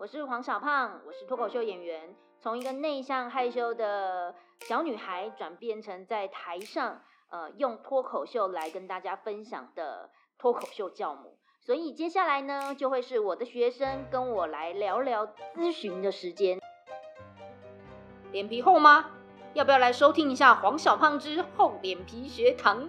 我是黄小胖，我是脱口秀演员，从一个内向害羞的小女孩转变成在台上呃用脱口秀来跟大家分享的脱口秀教母。所以接下来呢，就会是我的学生跟我来聊聊咨询的时间。脸皮厚吗？要不要来收听一下黄小胖之厚脸皮学堂？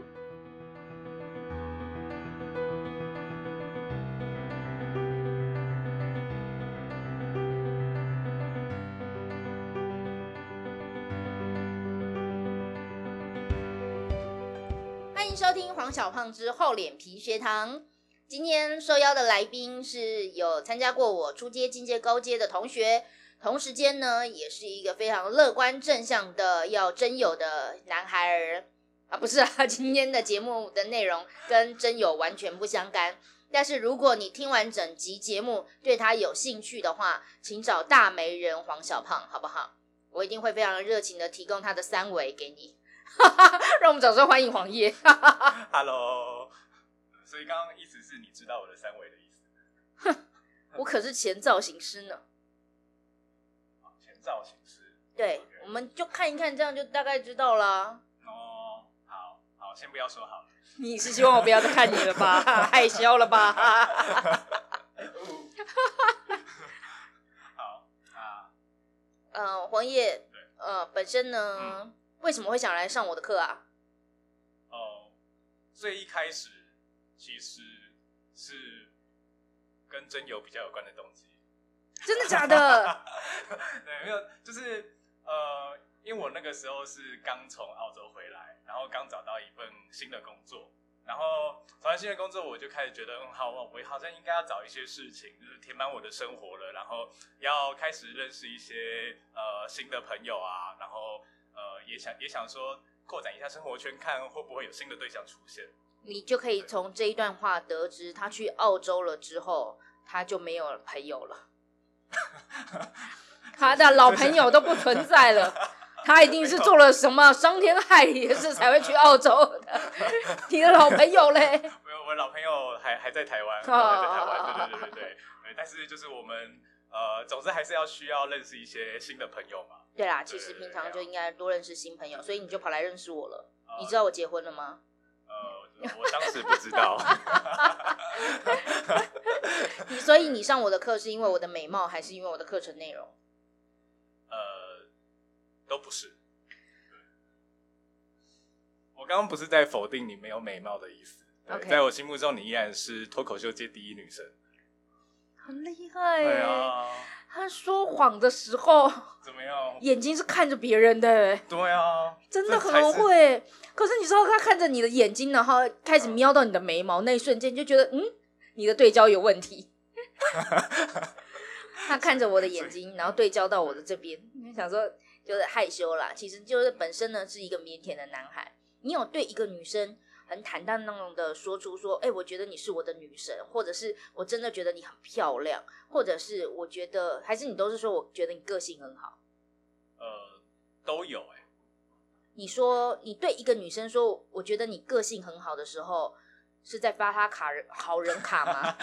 小胖之厚脸皮学堂。今天受邀的来宾是有参加过我初阶、进阶、高阶的同学，同时间呢，也是一个非常乐观正向的要真友的男孩儿啊，不是啊，今天的节目的内容跟真友完全不相干。但是如果你听完整集节目，对他有兴趣的话，请找大媒人黄小胖，好不好？我一定会非常热情的提供他的三维给你。让我们掌声欢迎黄叶。Hello，所以刚刚意思是你知道我的三维的意思，我可是前造型师呢。啊前造型师。对我们就看一看，这样就大概知道啦。哦，好好，先不要说好了。你是希望我不要再看你了吧？害羞了吧？好啊，嗯，黄叶，呃，本身呢，为什么会想来上我的课啊？哦，最一开始其实是跟真有比较有关的动机。真的假的？对，没有，就是呃，因为我那个时候是刚从澳洲回来，然后刚找到一份新的工作，然后找到新的工作，我就开始觉得，嗯，好，我我好像应该要找一些事情，就是填满我的生活了，然后要开始认识一些呃新的朋友啊，然后呃也想也想说扩展一下生活圈，看会不会有新的对象出现。你就可以从这一段话得知，他去澳洲了之后，他就没有朋友了，他的老朋友都不存在了。他一定是做了什么伤天害理的事才会去澳洲的。你的老朋友嘞？没有，我老朋友还还在台湾，哦还在台湾，对对对对对对。但是就是我们呃，总之还是要需要认识一些新的朋友嘛。对啦，其实平常就应该多认识新朋友，所以你就跑来认识我了。呃你知道我结婚了吗？呃，我当时不知道。你 所以你上我的课是因为我的美貌，还是因为我的课程内容？呃，都不是。我刚刚不是在否定你没有美貌的意思。对 OK 在我心目中，你依然是脱口秀界第一女生。很厉害对耶！啊，他说谎的时候，怎么样？眼睛是看着别人的耶，对啊，真的这才是。很会。可是你知道，他看着你的眼睛，然后开始瞄到你的眉毛那一瞬间，就觉得嗯，你的对焦有问题。他看着我的眼睛，然后对焦到我的这边，想说就是害羞啦。其实就是本身呢是一个腼腆的男孩。你有对一个女生很坦荡荡的说出说，哎、我觉得你是我的女神，或者是我真的觉得你很漂亮，或者是我觉得，还是你都是说我觉得你个性很好。呃，都有哎、你说你对一个女生说，我觉得你个性很好的时候，是在发她卡人好人卡吗？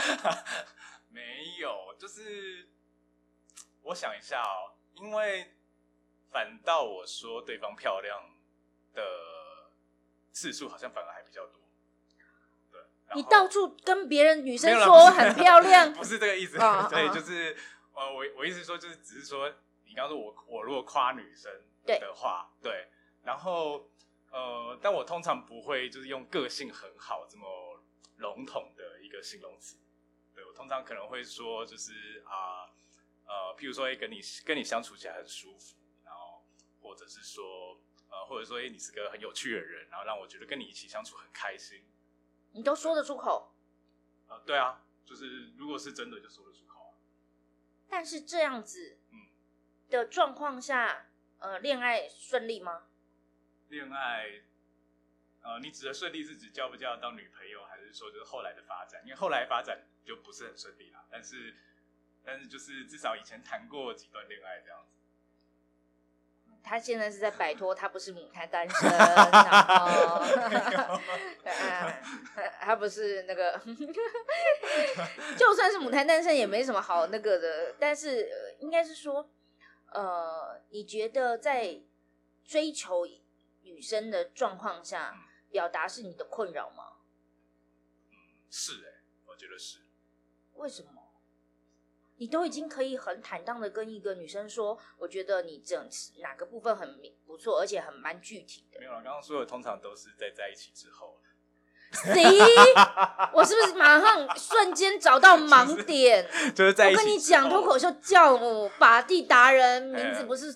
没有，就是我想一下哦，因为反倒我说对方漂亮的次数好像反而还比较多。对，你到处跟别人女生说我很漂亮，不是这个意思。啊 对，啊就是呃，我我意思说就是只是说，你刚刚说我我如果夸女生的话，对，然后呃，但我通常不会就是用个性很好这么笼统的一个形容词。对我通常可能会说就是啊呃譬如说，哎，跟你跟你相处起来很舒服，然后或者是说呃，或者说，哎，你是个很有趣的人，然后让我觉得跟你一起相处很开心。你都说得出口。呃，对啊，就是如果是真的，就说得出口啊。但是这样子嗯的状况下，呃，恋爱顺利吗？恋爱，呃，你指的顺利是指交不交得到女朋友，还是说就是后来的发展？因为后来发展就不是很顺利啦，但是，但是就是至少以前谈过几段恋爱这样子。他现在是在摆脱，他不是母胎单身，然后 他不是那个，就算是母胎单身也没什么好那个的。但是应该是说，呃，你觉得在追求女生的状况下，表达是你的困扰吗？嗯，是哎，我觉得是。为什么？你都已经可以很坦荡的跟一个女生说，我觉得你整哪个部分很不错，而且很蛮具体的。没有了，刚刚说的通常都是在在一起之后。谁？我是不是马上瞬间找到盲点？就是在我跟你讲，脱口秀教母法地达人名字不是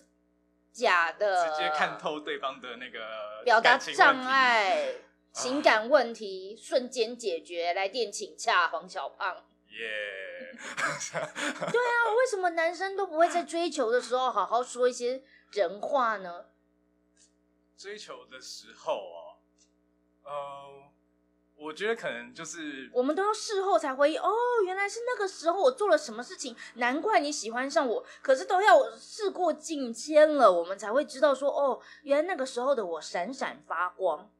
假的，直接看透对方的那个表达障碍、情感问题，瞬间解决。来电请洽黄小胖。耶，对啊，为什么男生都不会在追求的时候好好说一些人话呢？追求的时候哦，呃，我觉得可能就是我们都要事后才回忆，哦，原来是那个时候我做了什么事情，难怪你喜欢上我。可是都要事过境迁了，我们才会知道说，哦，原来那个时候的我闪闪发光。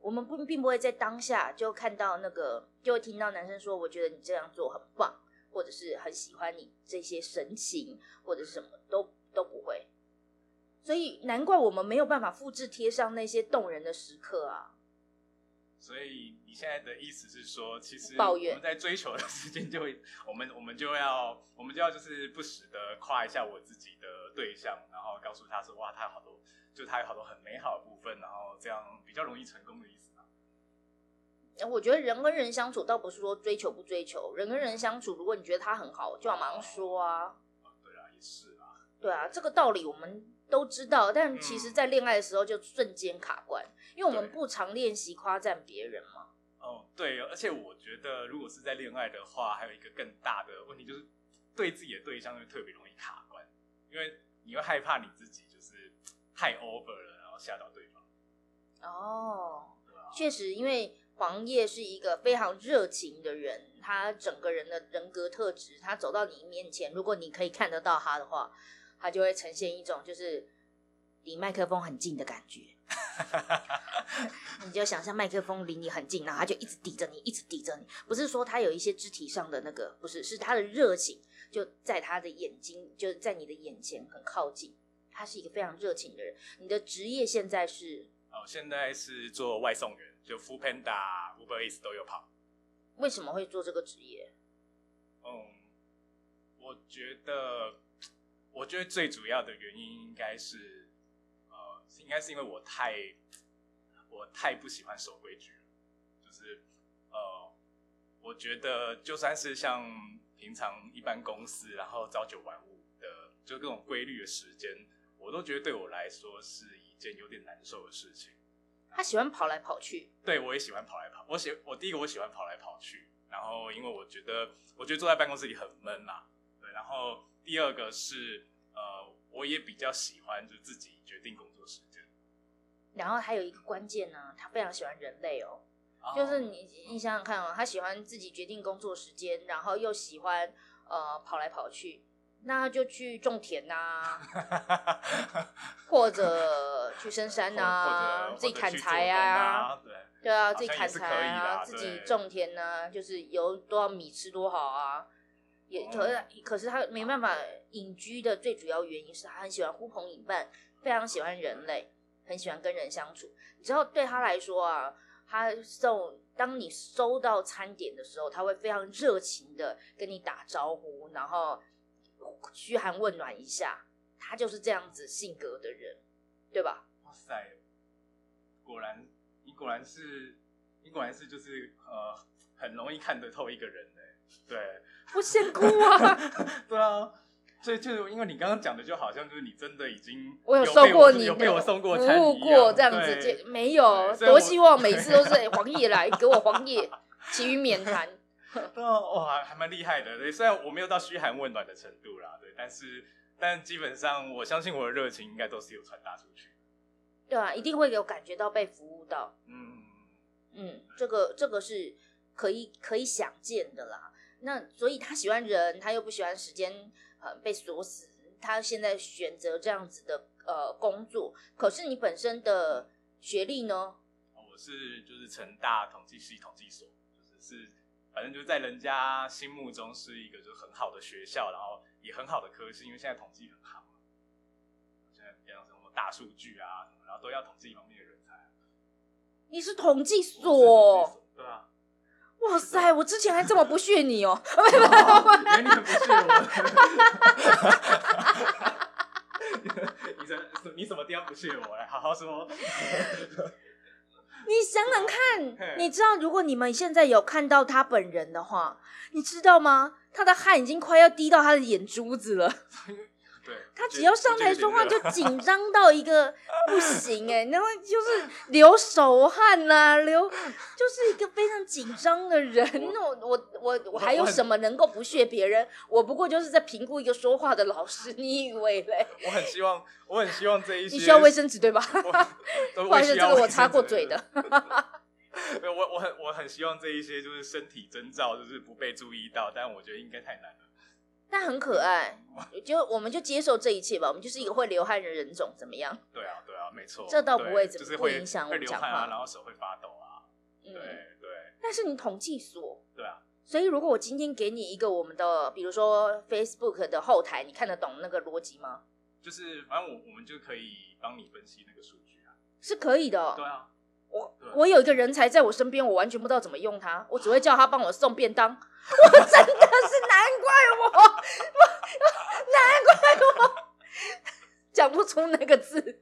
我们不并不会在当下就看到那个，就会听到男生说：“我觉得你这样做很棒，或者是很喜欢你这些神情，或者是什么都都不会。”所以难怪我们没有办法复制贴上那些动人的时刻啊。所以你现在的意思是说，其实抱怨我们在追求的时间就会，我们我们就要我们就要就是不时的夸一下我自己的对象，然后告诉他说：“哇，他有好多。”就他有好多很美好的部分，然后这样比较容易成功的意思我觉得人跟人相处倒不是说追求不追求，人跟人相处，如果你觉得他很好，就要马上说啊。对啊，也是啊。对啊，这个道理我们都知道，但其实，在恋爱的时候就瞬间卡关，因为我们不常练习夸赞别人嘛。哦，对，而且我觉得，如果是在恋爱的话，还有一个更大的问题，就是对自己的对象就特别容易卡关，因为你会害怕你自己就是。太 over 了，然后吓到对方。哦，确实，因为黄叶是一个非常热情的人，他整个人的人格特质，他走到你面前，如果你可以看得到他的话，他就会呈现一种就是离麦克风很近的感觉。你就想象麦克风离你很近，然后他就一直抵着你，一直抵着你。不是说他有一些肢体上的那个，不是，是他的热情就在他的眼睛，就在你的眼前很靠近。他是一个非常热情的人。你的职业现在是？哦，现在是做外送员，就 Food Panda、Uber Eats 都有跑。为什么会做这个职业？嗯，我觉得，我觉得最主要的原因应该是，呃，应该是因为我太，我太不喜欢守规矩了。就是，呃，我觉得就算是像平常一般公司，然后朝九晚五的，就各种规律的时间。我都觉得对我来说是一件有点难受的事情。他喜欢跑来跑去，对我也喜欢跑来跑。我喜我第一个我喜欢跑来跑去，然后因为我觉得我觉得坐在办公室里很闷嘛，对。然后第二个是呃，我也比较喜欢就自己决定工作时间。然后还有一个关键呢，他非常喜欢人类哦，就是你你想想看哦，他喜欢自己决定工作时间，然后又喜欢呃跑来跑去。那就去种田呐，或者去深山呐，自己砍柴啊，对对啊，自己砍柴啊，自己种田呐，就是有多少米吃多好啊。也可是，可是他没办法隐居的最主要原因是他很喜欢呼朋引伴，非常喜欢人类，很喜欢跟人相处。你知道，对他来说啊，他送当你收到餐点的时候，他会非常热情的跟你打招呼，然后。嘘寒问暖一下，他就是这样子性格的人，对吧？哇塞，果然你果然是你果然是就是呃很容易看得透一个人的，对，不先哭啊，对啊，所以就是因为你刚刚讲的，就好像就是你真的已经我有受过你有被我送过服务过这样子，没有多希望每次都是黄叶来给我黄叶，其余免谈。对啊，哇，还蛮厉害的。对，虽然我没有到嘘寒问暖的程度啦，对，但是，但基本上我相信我的热情应该都是有传达出去。对啊，一定会有感觉到被服务到。嗯嗯，这个这个是可以可以想见的啦。那所以他喜欢人，他又不喜欢时间呃被锁死，他现在选择这样子的呃工作，可是你本身的学历呢？我是就是成大统计系统计所，就是是反正就在人家心目中是一个就是很好的学校，然后也很好的科系，因为现在统计很好嘛，现在像什么大数据啊什么，然后都要统计方面的人才。你是统计所，所对啊，哇塞！我之前还这么不屑你哦、哦原来你很不屑我。你怎你什么地方不屑我？来好好说。你想想看，你知道，如果你们现在有看到他本人的话，你知道吗？他的汗已经快要滴到他的眼珠子了。对，他只要上台说话就紧 张到一个不行哎、然后就是流手汗呐、流就是一个非常紧张的人。那我我我我还有什么能够不屑别人？我不过就是在评估一个说话的老师，你以为嘞？我很希望，我很希望这一些你需要卫生纸对吧？我不好意思，这个我擦过嘴。的。没有我我很我很希望这一些就是身体征兆就是不被注意到，但我觉得应该太难了。但很可爱，就我们就接受这一切吧。我们就是一个会流汗的人种，怎么样？对啊，对啊，没错。这倒不对会怎么就是会不影响我讲话然后手会发抖啊。嗯对，对但是你统计所，对啊，所以如果我今天给你一个我们的，比如说 Facebook 的后台，你看得懂那个逻辑吗？就是反正我我们就可以帮你分析那个数据啊。是可以的、哦。对啊，我我有一个人才在我身边，我完全不知道怎么用他，我只会叫他帮我送便当。我真的是难怪我，我难怪我讲不出那个字。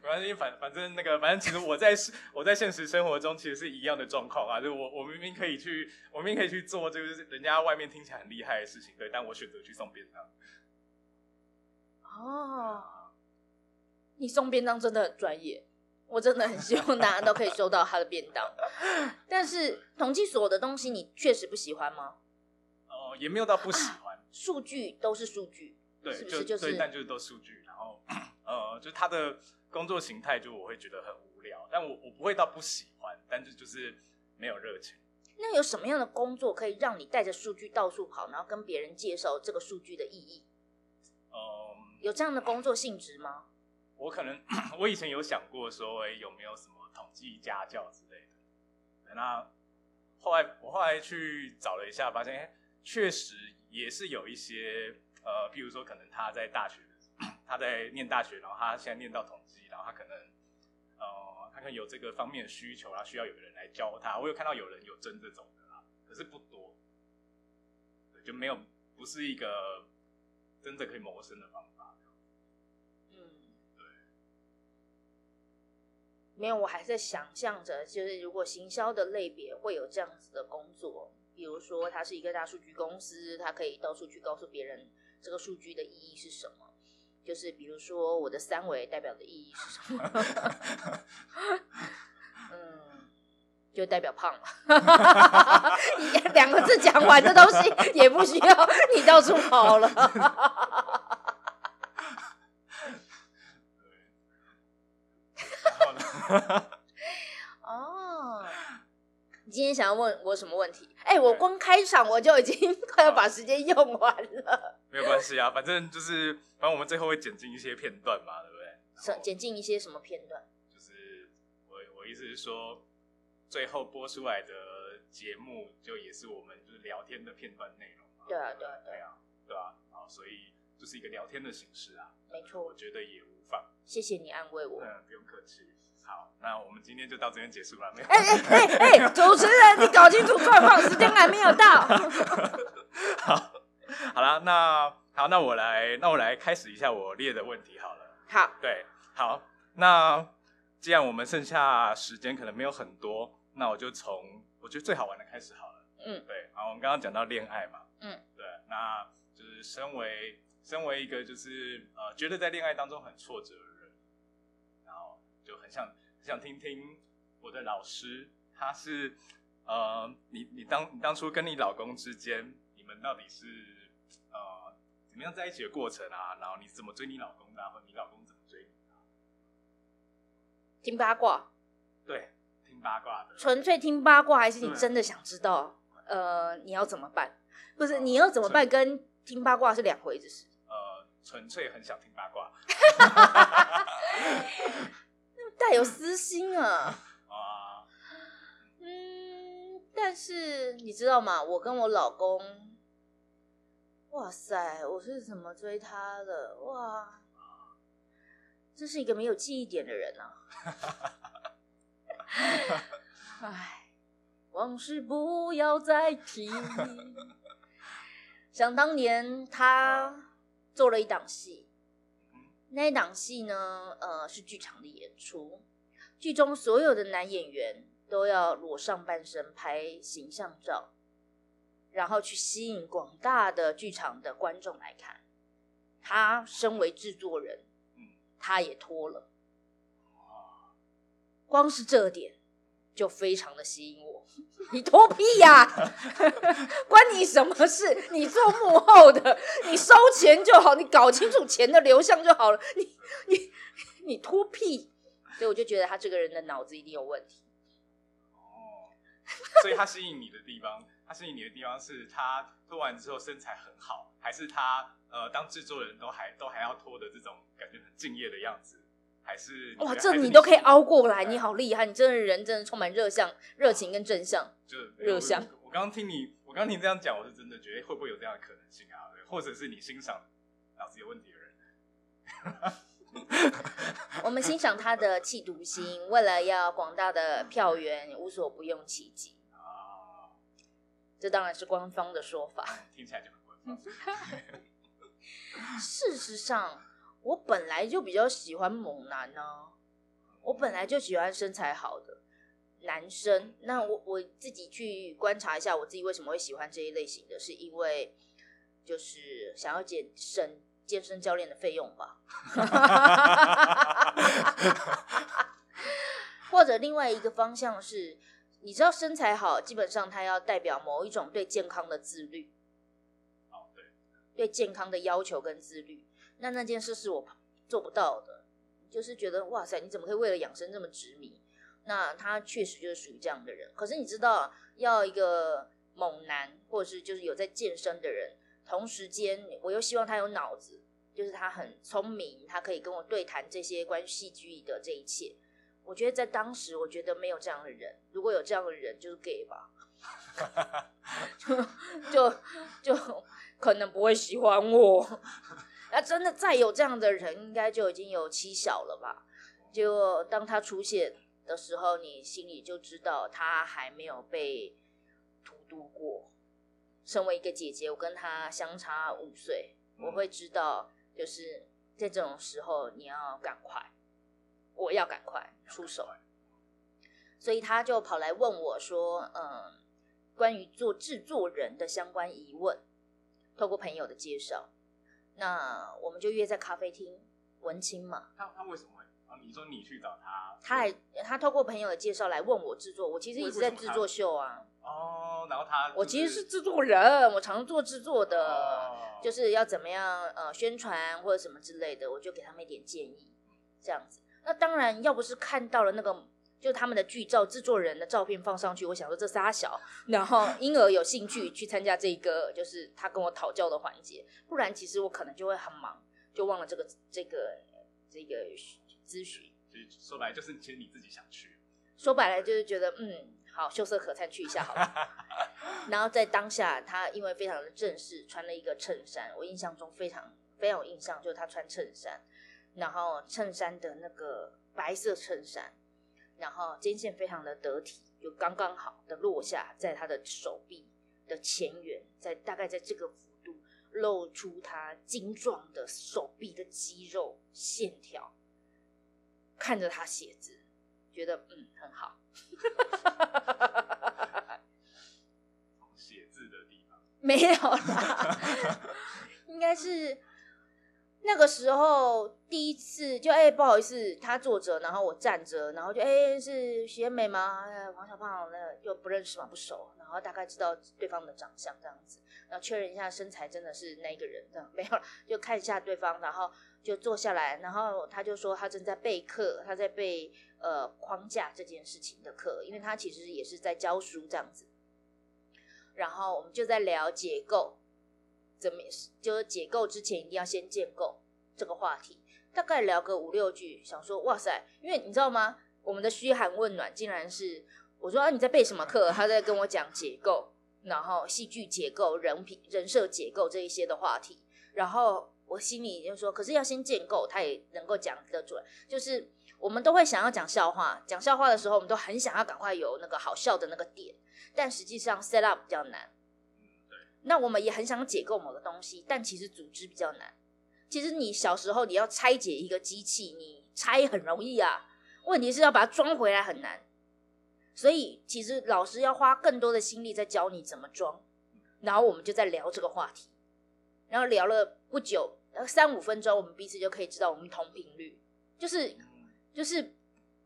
没关系，反反正那个，反正其实我在我在现实生活中其实是一样的状况啊，就是我我明明可以去，我明明可以去做，就是人家外面听起来很厉害的事情，对，但我选择去送便当。哦，你送便当真的很专业，我真的很希望大家都可以收到他的便当。但是统计所的东西，你确实不喜欢吗？哦、也没有到不喜欢，数据都是数据，对，是不是就是对，但就是都数据，然后呃，就他的工作形态，就我会觉得很无聊，但我我不会到不喜欢，但是就是没有热情。那有什么样的工作可以让你带着数据到处跑，然后跟别人介绍这个数据的意义？嗯，有这样的工作性质吗？我可能 我以前有想过说，哎、有没有什么统计家教之类的？那后来我后来去找了一下，发现哎确、实也是有一些呃，譬如说可能他在大学，他在念大学，然后他现在念到统计，然后他可能呃，他可能有这个方面的需求，然后需要有人来教他。我有看到有人有争这种的啦，可是不多，就没有不是一个真的可以谋生的方法。没有，我还在想象着，就是如果行销的类别会有这样子的工作，比如说它是一个大数据公司，它可以到处去告诉别人这个数据的意义是什么。就是比如说我的三维代表的意义是什么？嗯，就代表胖了。两个字讲完的东西也不需要你到处跑了。哦，你今天想要问我什么问题？哎、我光开场我就已经 快要把时间用完了。没有关系啊，反正就是，反正我们最后会剪进一些片段嘛，对不对？剪剪进一些什么片段？就是我我意思是说，最后播出来的节目就也是我们就是聊天的片段内容嘛。对啊对啊对对啊，对啊，好，所以就是一个聊天的形式啊，没错我，觉得也无妨。谢谢你安慰我。嗯，不用客气。好，那我们今天就到这边结束了，没有？哎哎哎哎，主持人，你搞清楚状况，时间还没有到。好，好啦，那好，那我来，那我来开始一下我列的问题好了。好，对，好，那既然我们剩下时间可能没有很多，那我就从我觉得最好玩的开始好了。嗯对，好，我们刚刚讲到恋爱嘛，嗯，对，那就是身为身为一个就是呃觉得在恋爱当中很挫折的人，就很想很想听听我的老师，他是呃你你当你当初跟你老公之间，你们到底是呃怎么样在一起的过程啊？然后你怎么追你老公的、啊，或者你老公怎么追你？听八卦，对，听八卦的，纯粹听八卦，还是你真的想知道？呃，你要怎么办？不是你要怎么办，跟听八卦是两回事。呃。纯粹很想听八卦。带有私心啊。啊，嗯，但是你知道吗？我跟我老公，哇塞，我是怎么追他的？哇，这是一个没有记忆点的人啊！哎，往事不要再提。想当年，他做了一档戏，那一档戏呢，呃，是剧场的演出，剧中所有的男演员都要裸上半身拍形象照，然后去吸引广大的剧场的观众来看。他身为制作人，嗯，他也脱了，光是这点就非常的吸引我。你脱屁呀、关你什么事？你做幕后的，你收钱就好，你搞清楚钱的流向就好了。你你你脱屁，所以我就觉得他这个人的脑子一定有问题。哦，所以他吸引你的地方，他吸引你的地方是他脱完之后身材很好，还是他呃当制作人都还都还要脱的这种感觉很敬业的样子，还是哇，这你都可以喜凹过来，你好厉害！你真的人真的充满热向、热情跟正向。就是热向我我刚刚听你，我刚刚听你这样讲，我是真的觉得会不会有这样的可能性啊？对或者是你欣赏脑子有问题的人？我们欣赏他的企图心，为了要广大的票源，无所不用其极。啊，这当然是官方的说法。听起来就很官方。事实上，我本来就比较喜欢猛男呢、我本来就喜欢身材好的男生。那我我自己去观察一下，我自己为什么会喜欢这一类型的，是因为就是想要减省健身教练的费用吧。或者另外一个方向是，你知道身材好，基本上它要代表某一种对健康的自律。对健康的要求跟自律。那那件事是我做不到的，就是觉得哇塞，你怎么可以为了养生这么执迷？那他确实就是属于这样的人。可是你知道，要一个猛男，或者是就是有在健身的人，同时间我又希望他有脑子，就是他很聪明，他可以跟我对谈这些关于戏剧的这一切。我觉得在当时，我觉得没有这样的人。如果有这样的人，就是 gay 吧，就就就可能不会喜欢我。那真的再有这样的人，应该就已经有七小了吧？结果当他出现的时候，你心里就知道他还没有被荼毒过。身为一个姐姐，我跟他相差五岁，我会知道，就是在这种时候你要赶快，我要赶快出手。所以他就跑来问我说：“嗯，关于做制作人的相关疑问，透过朋友的介绍，那我们就约在咖啡厅，文青嘛。他他为什么会？啊，你说你去找他，他来，他透过朋友的介绍来问我制作，我其实一直在制作秀啊，哦，然后他我其实是制作人，我常做制作的，哦就是要怎么样呃宣传或者什么之类的，我就给他们一点建议，这样子。那当然，要不是看到了那个。就他们的剧照，制作人的照片放上去，我想说这仨小，然后因而有兴趣去参加这个，就是他跟我讨教的环节。不然，其实我可能就会很忙，就忘了这个这个这个咨询。所以说白了就是其实你自己想去，说白了就是觉得，嗯，好，秀色可餐，去一下好了。然后在当下，他因为非常的正式，穿了一个衬衫，我印象中非常非常有印象，就是他穿衬衫，然后衬衫的那个白色衬衫，然后肩线非常的得体，就刚刚好的落下在他的手臂的前缘，在大概在这个幅度露出他精壮的手臂的肌肉线条，看着他写字，觉得嗯很好。写字的地方，没有啦，应该是那个时候第一次就哎、不好意思，他坐着，然后我站着，然后就哎、是徐艳美吗？哎黄小胖那又不认识嘛，不熟，然后大概知道对方的长相这样子，然后确认一下身材真的是那个人这样，没有了，就看一下对方，然后就坐下来，然后他就说他正在备课，他在备呃框架这件事情的课，因为他其实也是在教书这样子。然后我们就在聊结构，怎么就是解构之前一定要先建构这个话题，大概聊个五六句，想说哇塞，因为你知道吗？我们的嘘寒问暖竟然是我说啊你在背什么课？他在跟我讲解构，然后戏剧结构、人品、人设结构这一些的话题，然后我心里就说，可是要先建构，他也能够讲得准，就是。我们都会想要讲笑话，讲笑话的时候，我们都很想要赶快有那个好笑的那个点，但实际上 set up 比较难。那我们也很想解构某个东西，但其实组织比较难。其实你小时候你要拆解一个机器，你拆很容易啊，问题是要把它装回来很难。所以其实老师要花更多的心力在教你怎么装，然后我们就在聊这个话题，然后聊了不久，三五分钟，我们彼此就可以知道我们同频率，就是。就是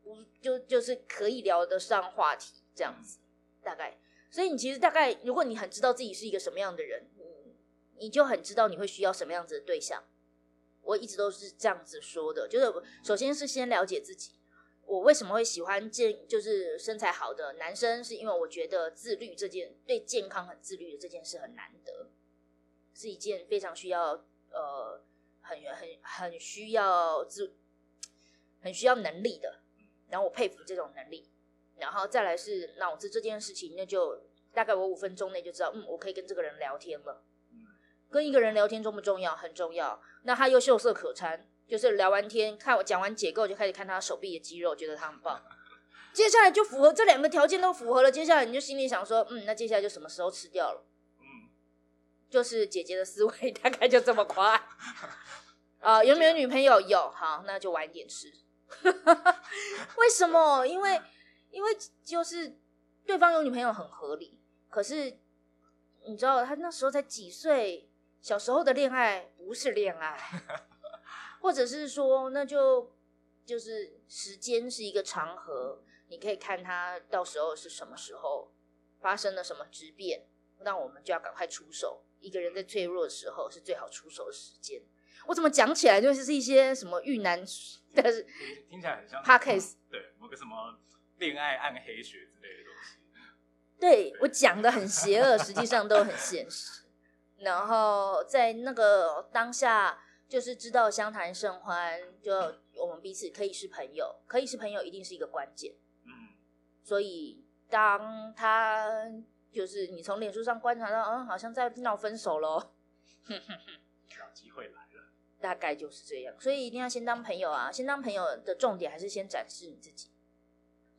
不就就是可以聊得上话题这样子，大概。所以你其实大概，如果你很知道自己是一个什么样的人，你就很知道你会需要什么样子的对象。我一直都是这样子说的，就是首先是先了解自己。我为什么会喜欢健，就是身材好的男生，是因为我觉得自律这件对健康很自律的这件事很难得，是一件非常需要呃很很很需要自。很需要能力的，然后我佩服这种能力，然后再来是脑子这件事情，那就大概我五分钟内就知道，嗯，我可以跟这个人聊天了。跟一个人聊天重不重要？很重要。那他又秀色可餐，就是聊完天，看我讲完解构，就开始看他手臂的肌肉，觉得他很棒。接下来就符合这两个条件都符合了，接下来你就心里想说，嗯，那接下来就什么时候吃掉了？嗯，就是姐姐的思维大概就这么快。啊，有没有女朋友？有，好，那就晚点吃。为什么？因为因为就是对方有女朋友很合理，可是你知道他那时候才几岁，小时候的恋爱不是恋爱，或者是说那就就是时间是一个长河，你可以看他到时候是什么时候发生了什么质变，那我们就要赶快出手。一个人在脆弱的时候是最好出手的时间。我怎么讲起来就是是一些什么遇难，但是听起来很像 p a case，对，某个什么恋爱暗黑学之类的东西。对我讲的很邪恶，实际上都很现实。然后在那个当下，就是知道相谈甚欢，就我们彼此可以是朋友，可以是朋友，一定是一个关键。嗯，所以当他就是你从脸书上观察到，嗯，好像在闹分手喽，找机会来了。大概就是这样，所以一定要先当朋友啊！先当朋友的重点还是先展示你自己。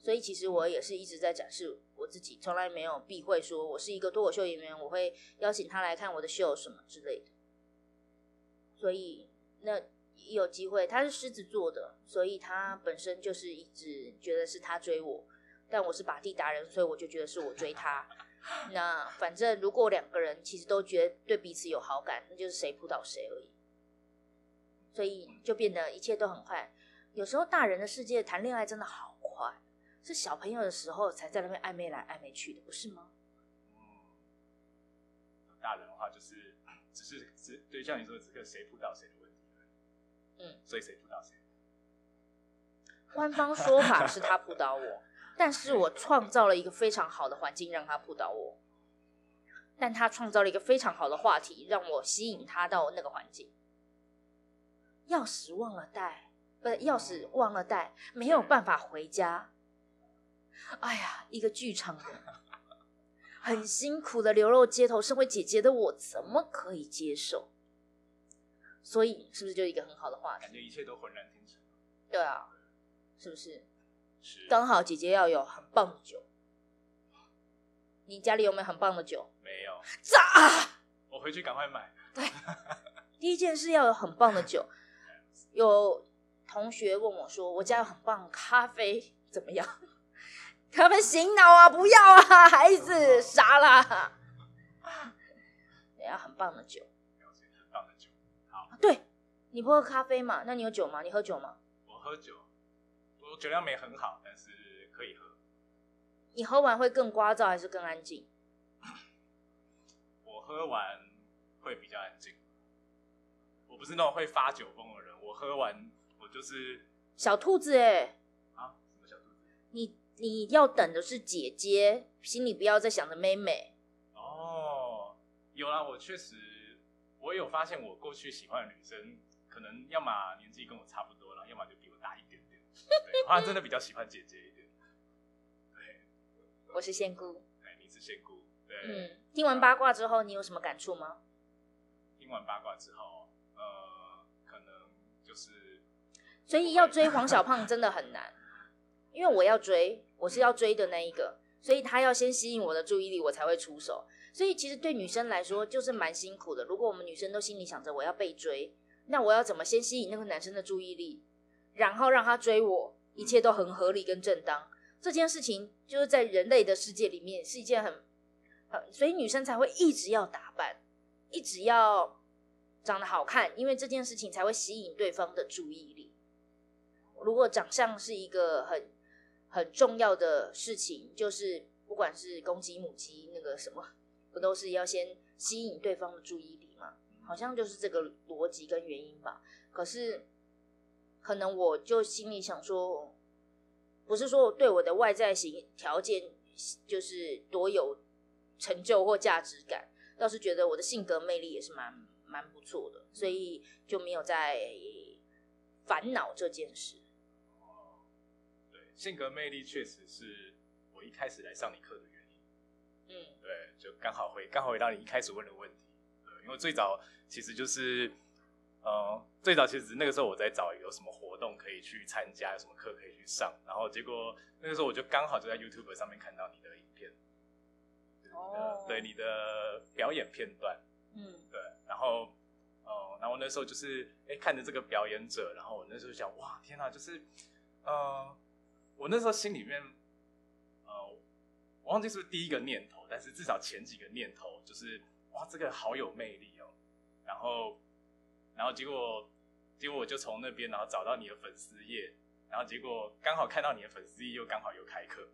所以其实我也是一直在展示我自己，从来没有避讳说我是一个脱口秀演员，我会邀请他来看我的秀什么之类的。所以那有机会，他是狮子座的，所以他本身就是一直觉得是他追我，但我是把地达人，所以我就觉得是我追他。那反正如果两个人其实都觉得对彼此有好感，那就是谁扑倒谁而已。所以就变得一切都很快。有时候大人的世界谈恋爱真的好，是小朋友的时候才在那边暧昧来暧昧去的，不是吗？嗯，大人的话就是只是只对像你说的，这个谁扑倒谁的问题。嗯，所以谁扑倒谁？官方说法是他扑倒我，但是我创造了一个非常好的环境让他扑倒我，但他创造了一个非常好的话题让我吸引他到那个环境。钥匙忘了带，不是钥匙忘了带，没有办法回家。哎呀，一个剧场人，很辛苦的流落街头，身为姐姐的我怎么可以接受？所以是不是就一个很好的话题？感觉一切都浑然天成。对啊，是不是？是。刚好姐姐要有很棒的酒。你家里有没有很棒的酒？没有。咋？我回去赶快买。对，第一件事要有很棒的酒。有同学问我说：“我家有很棒咖啡，怎么样？”他们醒脑啊，不要啊，孩子傻啦！要很棒的酒，很棒的酒。好，对，你不喝咖啡嘛？那你有酒吗？你喝酒吗？我喝酒，我酒量没很好，但是可以喝。你喝完会更聒噪还是更安静？我喝完会比较安静。我不是那种会发酒疯的人，我喝完我就是小兔子哎啊，什么小兔子？你你要等的是姐姐，心里不要再想着妹妹。哦，有啦，我确实我有发现，我过去喜欢的女生，可能要么年纪跟我差不多了，要么就比我大一点点。对，好像真的比较喜欢姐姐一点。对，我是仙姑。哎，你是仙姑。对。嗯，听完八卦之后，你有什么感触吗？听完八卦之后，呃，可能就是，所以要追黄小胖真的很难，因为我要追，我是要追的那一个，所以他要先吸引我的注意力，我才会出手。所以其实对女生来说就是蛮辛苦的。如果我们女生都心里想着我要被追，那我要怎么先吸引那个男生的注意力，然后让他追我，一切都很合理跟正当。这件事情就是在人类的世界里面是一件很，所以女生才会一直要打扮，一直要长得好看，因为这件事情才会吸引对方的注意力。如果长相是一个很很重要的事情，就是不管是公鸡母鸡那个什么。不都是要先吸引对方的注意力吗？好像就是这个逻辑跟原因吧。可是，可能我就心里想说，不是说我对我的外在型条件就是多有成就或价值感，倒是觉得我的性格魅力也是蛮蛮不错的，所以就没有在烦恼这件事。性格魅力确实是我一开始来上你课的原因。嗯，对，就刚好回刚好回到你一开始问的问题，对，因为最早其实就是，呃，最早其实那个时候我在找有什么活动可以去参加，有什么课可以去上，然后结果那个时候我就刚好就在 YouTube 上面看到你的影片，哦，对，你的表演片段，嗯，对，然后，哦，然后那时候就是哎看着这个表演者，然后我那时候想，哇，天哪，就是，呃，我那时候心里面。呃我忘记是不是第一个念头，但是至少前几个念头就是哇，这个好有魅力哦。然后，然后结果，结果我就从那边然后找到你的粉丝页，然后结果刚好看到你的粉丝页又刚好又开课，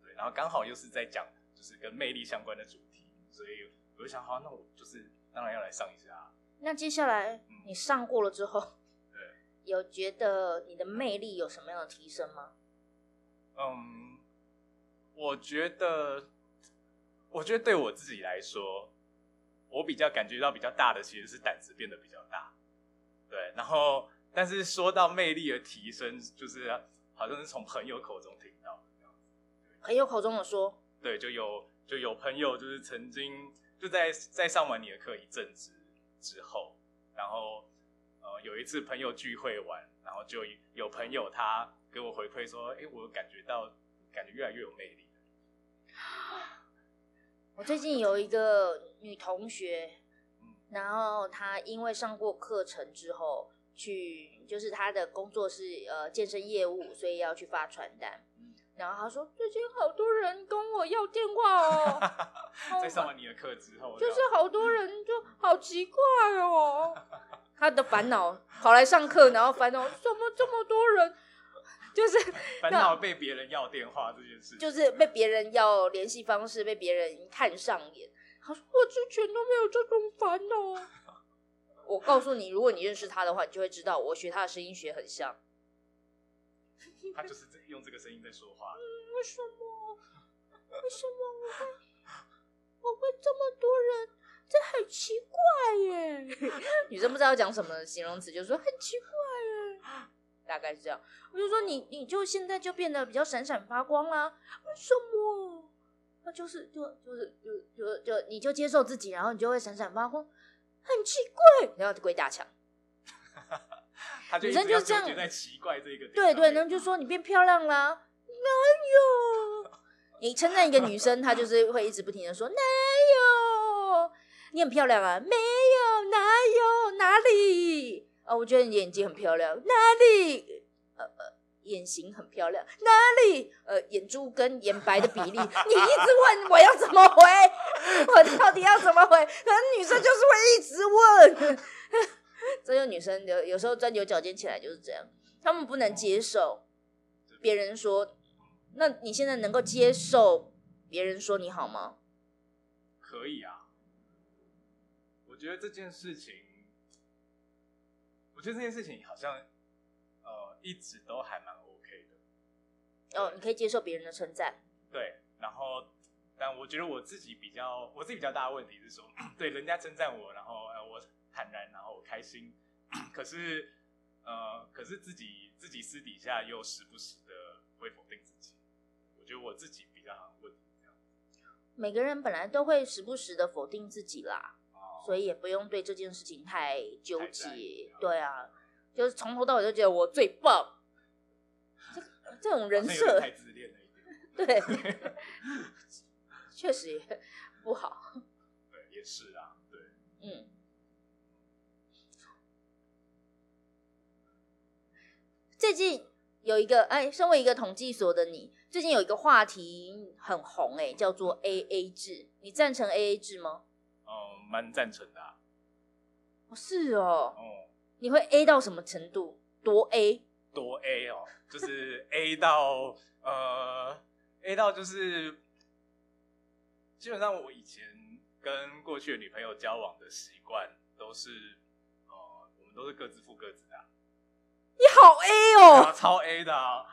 对，然后刚好又是在讲就是跟魅力相关的主题，所以我就想，好，那我就是当然要来上一下。那接下来你上过了之后，对，有觉得你的魅力有什么样的提升吗？嗯。我觉得，我觉得对我自己来说，我比较感觉到比较大的其实是胆子变得比较大，对。然后，但是说到魅力的提升，就是好像是从朋友口中听到的，朋友口中的说，对，就有就有朋友就是曾经就在在上完你的课一阵子之后，然后呃有一次朋友聚会完，然后就有朋友他给我回馈说，哎，我感觉到感觉越来越有魅力。我最近有一个女同学，然后她因为上过课程之后，去就是她的工作是呃健身业务，所以要去发传单。然后她说最近好多人跟我要电话哦，在上完你的课之后，就是好多人就好奇怪哦，她的烦恼跑来上课，然后烦恼怎么这么多人。就是烦 恼被别人要电话这件事，就是被别人要联系方式，被别人看上眼。他说：“我之前都没有这种烦恼。”我告诉你，如果你认识他的话，你就会知道我学他的声音学很像。他就是用这个声音在说话。为什么？为什么我会我会这么多人？这很奇怪耶！女生不知道讲什么形容词，就说很奇怪耶。大概是这样，我就说你，你就现在就变得比较闪闪发光啦。为什么？那就是就就是就就就你就接受自己，然后你就会闪闪发光，很奇怪。然后就鬼打墙，女生就是这样在奇怪这个。对对，然后就说你变漂亮啦，哪有？你称赞一个女生，她就是会一直不停的说哪有？你很漂亮啊，没有？哪有？哪里？哦，我觉得你眼睛很漂亮，哪里？呃呃，眼型很漂亮，哪里？呃，眼珠跟眼白的比例，你一直问我要怎么回，我到底要怎么回？可能女生就是会一直问，这有女生有有时候钻牛角尖起来就是这样，他们不能接受别人说，那你现在能够接受别人说你好吗？可以啊，我觉得这件事情。我觉得这件事情好像，呃，一直都还蛮 OK 的。哦，你可以接受别人的称赞。对，然后，但我觉得我自己比较，我自己比较大的问题是说，对人家称赞我，然后，呃，我坦然，然后我开心。可是，呃，可是自己自己私底下又时不时的会否定自己。我觉得我自己比较好问题这样。每个人本来都会时不时的否定自己啦，哦，所以也不用对这件事情太纠结。对啊，就是从头到尾就觉得我最棒，这这种人设太自恋了一点。对，确实也不好。对，也是啊，对。嗯，最近有一个哎，身为一个统计所的你，最近有一个话题很红哎，叫做 A A 制，你赞成 A A 制吗？嗯，蛮赞成的、啊。哦是哦，哦、你会 A 到什么程度？多 A？多 A 哦，就是 A 到呃 A 到就是，基本上我以前跟过去的女朋友交往的习惯都是，呃，我们都是各自付各自的啊、你好 A 哦！啊超 A 的啊，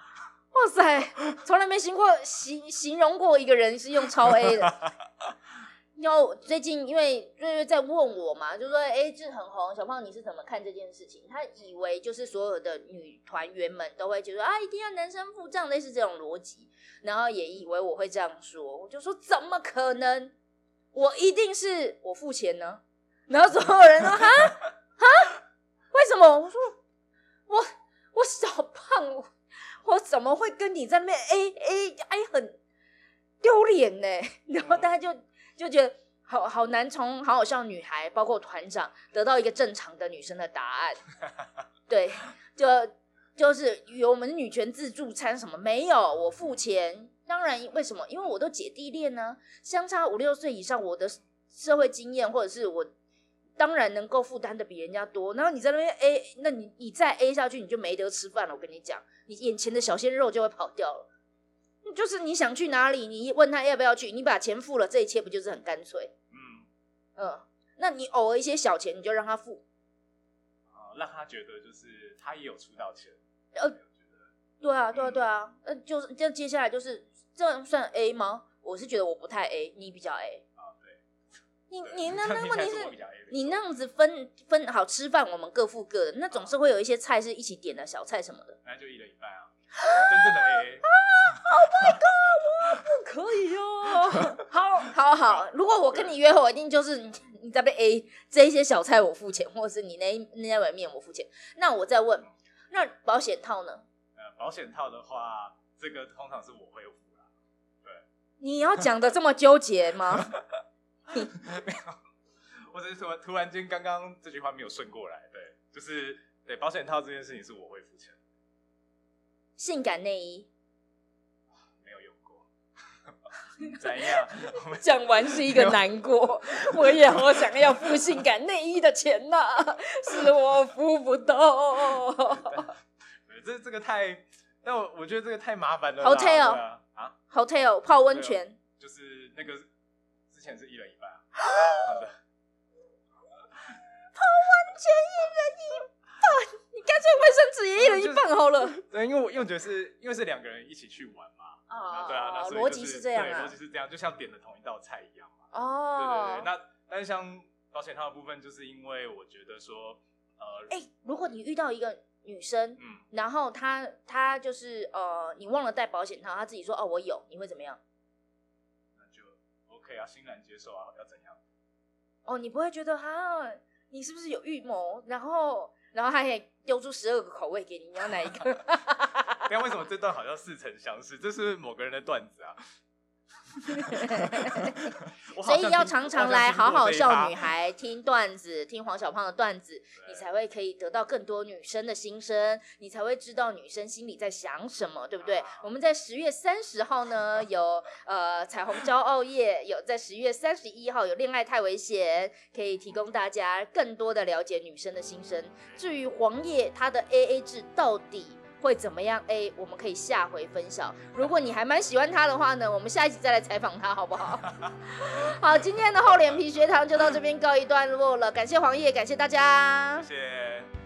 哇塞，从来没形过形形容过一个人是用超 A 的。然后最近因为瑞瑞在问我嘛，就说 A 制很红，小胖你是怎么看这件事情？他以为就是所有的女团员们都会觉得啊，一定要男生付账，类似这种逻辑，然后也以为我会这样说，我就说怎么可能？我一定是我付钱呢。然后所有人说哈哈，为什么？我说我我小胖，我我怎么会跟你在那边 A A A 很丢脸呢？然后大家就就觉得好好难从好好笑女孩，包括团长得到一个正常的女生的答案。对，就就是有我们女权自助餐什么没有，我付钱。当然，为什么？因为我都姐弟恋呢，相差五六岁以上，我的社会经验或者是我当然能够负担的比人家多。然后你在那边 A，那你你再 A 下去，你就没得吃饭了。我跟你讲，你眼前的小鲜肉就会跑掉了。就是你想去哪里，你问他要不要去，你把钱付了，这一切不就是很干脆？嗯，嗯，那你偶尔一些小钱，你就让他付。啊、让他觉得就是他也有出到钱，呃对啊，对啊，对啊，呃，就是这接下来就是这样算 A 吗？我是觉得我不太 A，你比较 A。啊，对，你你那 那问题是你那样子分分好吃饭，我们各付各的，那总是会有一些菜是一起点的小菜什么的。那就一人一半啊，真正的 A。可以哦，好，好，好。如果我跟你约会，我一定就是你你在被 A 这一些小菜我付钱，或者是你那那碗面我付钱。那我再问，那保险套呢？呃，保险套的话，这个通常是我会付啦。你要讲的这么纠结吗？没有我只是说突然间刚刚这句话没有顺过来，对，就是对保险套这件事情是我会付钱，性感内衣没有用过。怎样？我们讲完是一个难过，我也好想要付性感内衣的钱呐、是我付不到。对这这个太，但我我觉得这个太麻烦了啦。Hotel 对啊，啊，Hotel 泡温泉，就是那个之前是一人一半啊。好的，你干脆卫生纸也一人一半好了。对，因为我因为觉得是因为是两个人一起去玩嘛，哦对啊，那所以逻辑是这样逻辑。是这样，就像点了同一道菜一样嘛。对哦，对对，那但是像保险套的部分，就是因为我觉得说，呃，哎、如果你遇到一个女生，嗯，然后她她就是呃，你忘了带保险套，她自己说哦我有，你会怎么样？那就 OK 啊，欣然接受啊，要怎样？哦，你不会觉得哈，你是不是有预谋？然后然后她也丢出十二个口味给你，你要哪一个？那为什么这段好像似曾相识？这是某个人的段子啊。所以要常常来好好好笑女孩 听段子，听黄小胖的段子，你才会可以得到更多女生的心声，你才会知道女生心里在想什么，对不对？我们在十月三十号呢有呃彩虹骄傲夜，有在十月三十一号有恋爱太危险，可以提供大家更多的了解女生的心声。至于黄叶他的 A A 制到底。会怎么样？A，我们可以下回分享。如果你还蛮喜欢他的话呢，我们下一集再来采访他，好不好？好，今天的厚脸皮学堂就到这边告一段落了，感谢黄叶，感谢大家。谢谢。